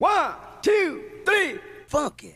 One, two, three, funky.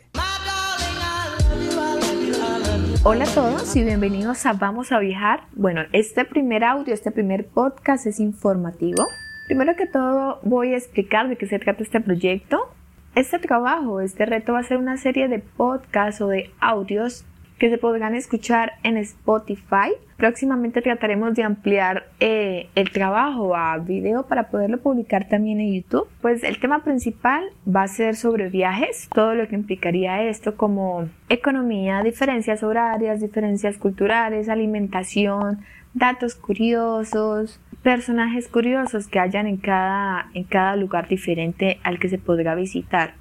Hola a todos y bienvenidos a Vamos a Viajar. Bueno, este primer audio, este primer podcast es informativo. Primero que todo voy a explicar de qué se trata este proyecto. Este trabajo, este reto va a ser una serie de podcasts o de audios que se podrán escuchar en Spotify. Próximamente trataremos de ampliar eh, el trabajo a video para poderlo publicar también en YouTube. Pues el tema principal va a ser sobre viajes, todo lo que implicaría esto como economía, diferencias horarias, diferencias culturales, alimentación, datos curiosos, personajes curiosos que hayan en cada, en cada lugar diferente al que se podrá visitar.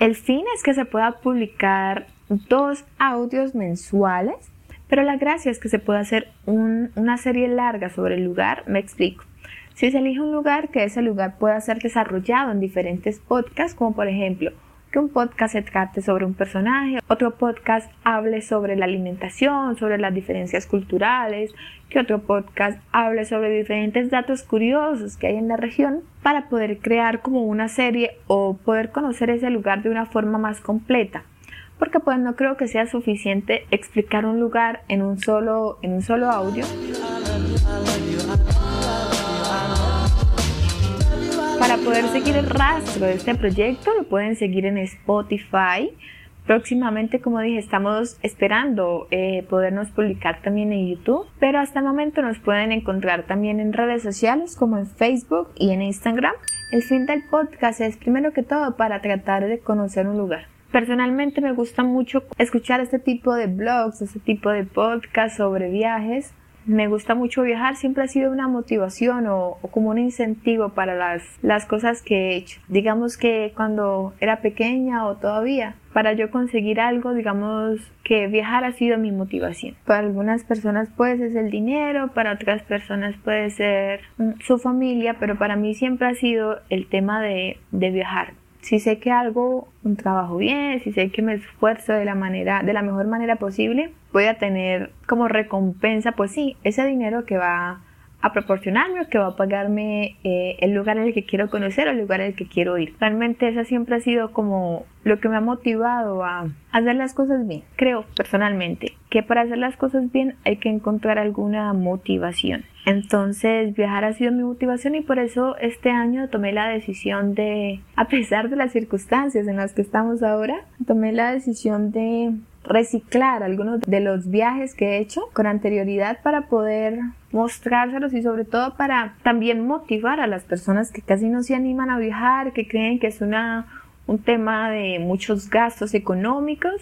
El fin es que se pueda publicar dos audios mensuales, pero la gracia es que se puede hacer una serie larga sobre el lugar. Me explico. Si se elige un lugar, que ese lugar pueda ser desarrollado en diferentes podcasts, como por ejemplo, que un podcast se trate sobre un personaje, otro podcast hable sobre la alimentación, sobre las diferencias culturales, que otro podcast hable sobre diferentes datos curiosos que hay en la región para poder crear como una serie o poder conocer ese lugar de una forma más completa porque pues no creo que sea suficiente explicar un lugar en un solo, en un solo audio. Para poder seguir el rastro de este proyecto lo pueden seguir en Spotify. Próximamente, como dije, estamos esperando eh, podernos publicar también en YouTube, pero hasta el momento nos pueden encontrar también en redes sociales como en Facebook y en Instagram. El fin del podcast es primero que todo para tratar de conocer un lugar. Personalmente me gusta mucho escuchar este tipo de blogs, este tipo de podcasts sobre viajes. Me gusta mucho viajar, siempre ha sido una motivación o, como un incentivo para las, las cosas que he hecho. Digamos que cuando era pequeña o todavía, para yo conseguir algo, digamos que viajar ha sido mi motivación. Para algunas personas puede ser el dinero, para otras personas puede ser mm, su familia, pero para mí siempre ha sido el tema de, de viajar si sé que algo, un trabajo bien, si sé que me esfuerzo de la manera, de la mejor manera posible, voy a tener como recompensa, pues sí, ese dinero que va a proporcionarme o que va a pagarme eh, el lugar en el que quiero conocer o el lugar en el que quiero ir. Realmente esa siempre ha sido como lo que me ha motivado a hacer las cosas bien. Creo personalmente que para hacer las cosas bien hay que encontrar alguna motivación. Entonces viajar ha sido mi motivación y por eso este año tomé la decisión de, a pesar de las circunstancias en las que estamos ahora, tomé la decisión de reciclar algunos de los viajes que he hecho con anterioridad para poder mostrárselos y sobre todo para también motivar a las personas que casi no se animan a viajar, que creen que es una, un tema de muchos gastos económicos,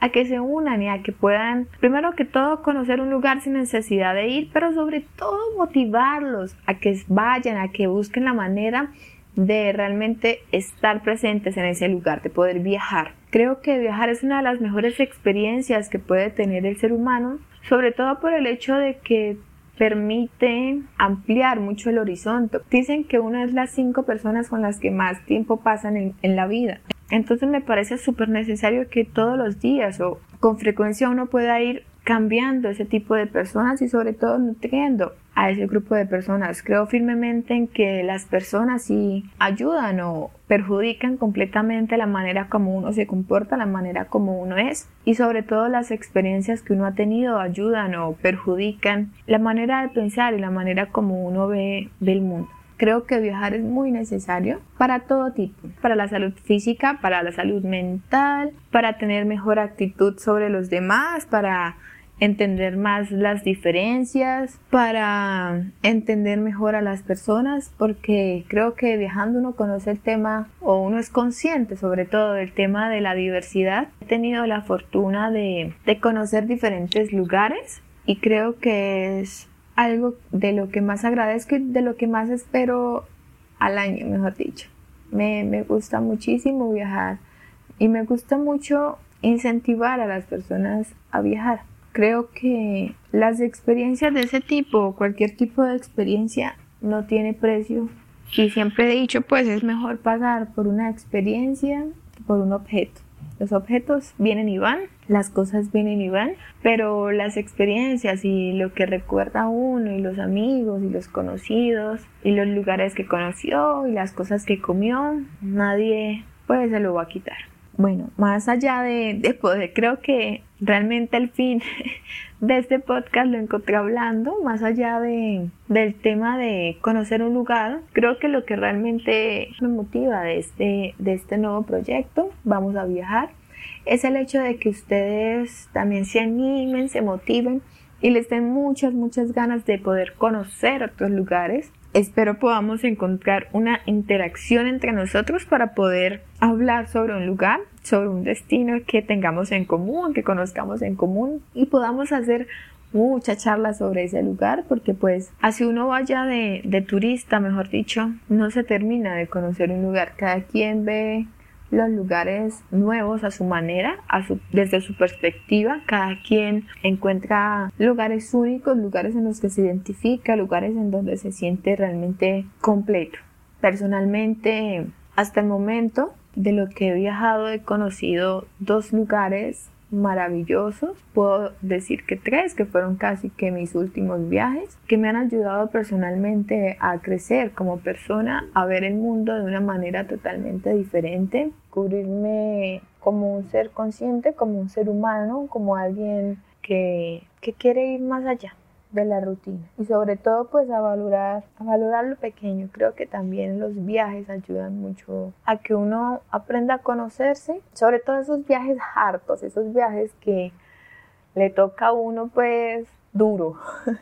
a que se unan y a que puedan, primero que todo, conocer un lugar sin necesidad de ir, pero sobre todo motivarlos a que vayan, a que busquen la manera de realmente estar presentes en ese lugar, de poder viajar. Creo que viajar es una de las mejores experiencias que puede tener el ser humano, sobre todo por el hecho de que permite ampliar mucho el horizonte. Dicen que una es las cinco personas con las que más tiempo pasan en, en la vida. Entonces me parece súper necesario que todos los días o con frecuencia uno pueda ir cambiando ese tipo de personas y sobre todo nutriendo a ese grupo de personas. Creo firmemente en que las personas sí ayudan o perjudican completamente la manera como uno se comporta, la manera como uno es y sobre todo las experiencias que uno ha tenido ayudan o perjudican la manera de pensar y la manera como uno ve, ve el mundo. Creo que viajar es muy necesario para todo tipo, para la salud física, para la salud mental, para tener mejor actitud sobre los demás, para entender más las diferencias, para entender mejor a las personas, porque creo que viajando uno conoce el tema o uno es consciente sobre todo del tema de la diversidad. He tenido la fortuna de, de conocer diferentes lugares y creo que es algo de lo que más agradezco y de lo que más espero al año, mejor dicho. Me, me gusta muchísimo viajar y me gusta mucho incentivar a las personas a viajar. Creo que las experiencias de ese tipo, cualquier tipo de experiencia, no tiene precio. Y siempre he dicho, pues es mejor pagar por una experiencia que por un objeto. Los objetos vienen y van, las cosas vienen y van, pero las experiencias y lo que recuerda uno y los amigos y los conocidos y los lugares que conoció y las cosas que comió, nadie pues se lo va a quitar. Bueno, más allá de, poder, creo que realmente el fin de este podcast lo encontré hablando, más allá de, del tema de conocer un lugar, creo que lo que realmente me motiva de este, de este nuevo proyecto, vamos a viajar, es el hecho de que ustedes también se animen, se motiven y les den muchas, muchas ganas de poder conocer otros lugares Espero podamos encontrar una interacción entre nosotros para poder hablar sobre un lugar, sobre un destino que tengamos en común, que conozcamos en común y podamos hacer mucha charla sobre ese lugar porque pues así uno vaya de, de turista, mejor dicho, no se termina de conocer un lugar. Cada quien ve los lugares nuevos a su manera, desde su perspectiva. Cada quien encuentra lugares únicos, lugares en los que se identifica, lugares en donde se siente realmente completo. Personalmente, hasta el momento de lo que he viajado, he conocido dos lugares maravillosos. Puedo decir que tres, que fueron casi que mis últimos viajes, que me han ayudado personalmente a crecer como persona, a ver el mundo de una manera totalmente diferente, cubrirme como un ser consciente, como un ser humano, como alguien que, que quiere ir más allá de la rutina. Y sobre todo pues a valorar a valorar lo pequeño. Creo que también los viajes ayudan mucho a que uno aprenda a conocerse. Sobre todo esos viajes hartos esos viajes que le toca a uno pues duro.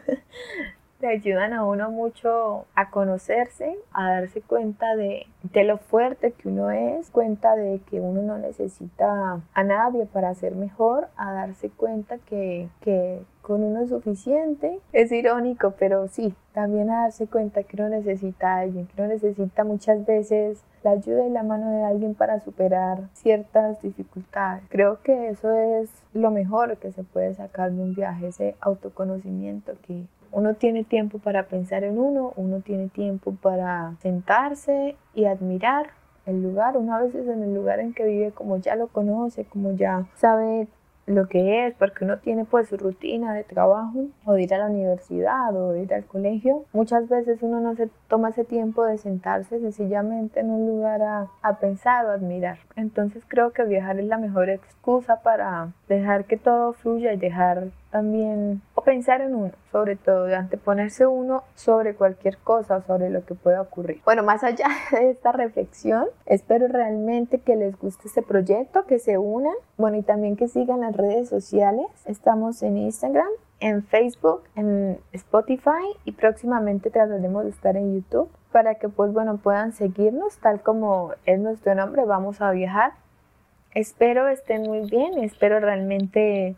Le ayudan a uno mucho a conocerse, a darse cuenta de, de, lo fuerte que uno es, cuenta de que uno no necesita a nadie para ser mejor, a darse cuenta que, que con uno es suficiente. Es irónico, pero sí, también a darse cuenta que uno necesita a alguien, que uno necesita muchas veces la ayuda y la mano de alguien para superar ciertas dificultades. Creo que eso es lo mejor que se puede sacar de un viaje, ese autoconocimiento que uno tiene tiempo para pensar en uno, uno tiene tiempo para sentarse y admirar el lugar. Uno a veces en el lugar en que vive como ya lo conoce, como ya sabe lo que es, porque uno tiene pues su rutina de trabajo o de ir a la universidad o de ir al colegio. Muchas veces uno no se toma ese tiempo de sentarse sencillamente en un lugar a, a pensar o admirar. Entonces creo que viajar es la mejor excusa para dejar que todo fluya y dejar también o pensar en uno, sobre todo de anteponerse uno sobre cualquier cosa, sobre lo que pueda ocurrir. Bueno, más allá de esta reflexión, espero realmente que les guste este proyecto, que se unan, bueno, y también que sigan las redes sociales. Estamos en Instagram, en Facebook, en Spotify y próximamente trataremos de estar en YouTube para que pues bueno puedan seguirnos tal como es nuestro nombre, vamos a viajar. Espero estén muy bien, espero realmente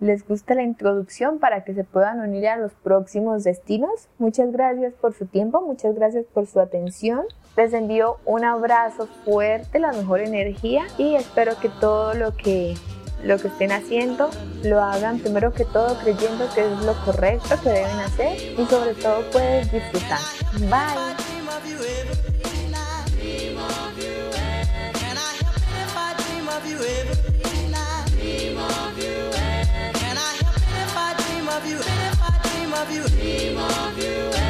les guste la introducción para que se puedan unir a los próximos destinos. Muchas gracias por su tiempo, muchas gracias por su atención. Les envío un abrazo fuerte, la mejor energía y espero que todo lo que lo que estén haciendo lo hagan primero que todo creyendo que es lo correcto que deben hacer y sobre todo puedes disfrutar. Bye. of of you, dream of you.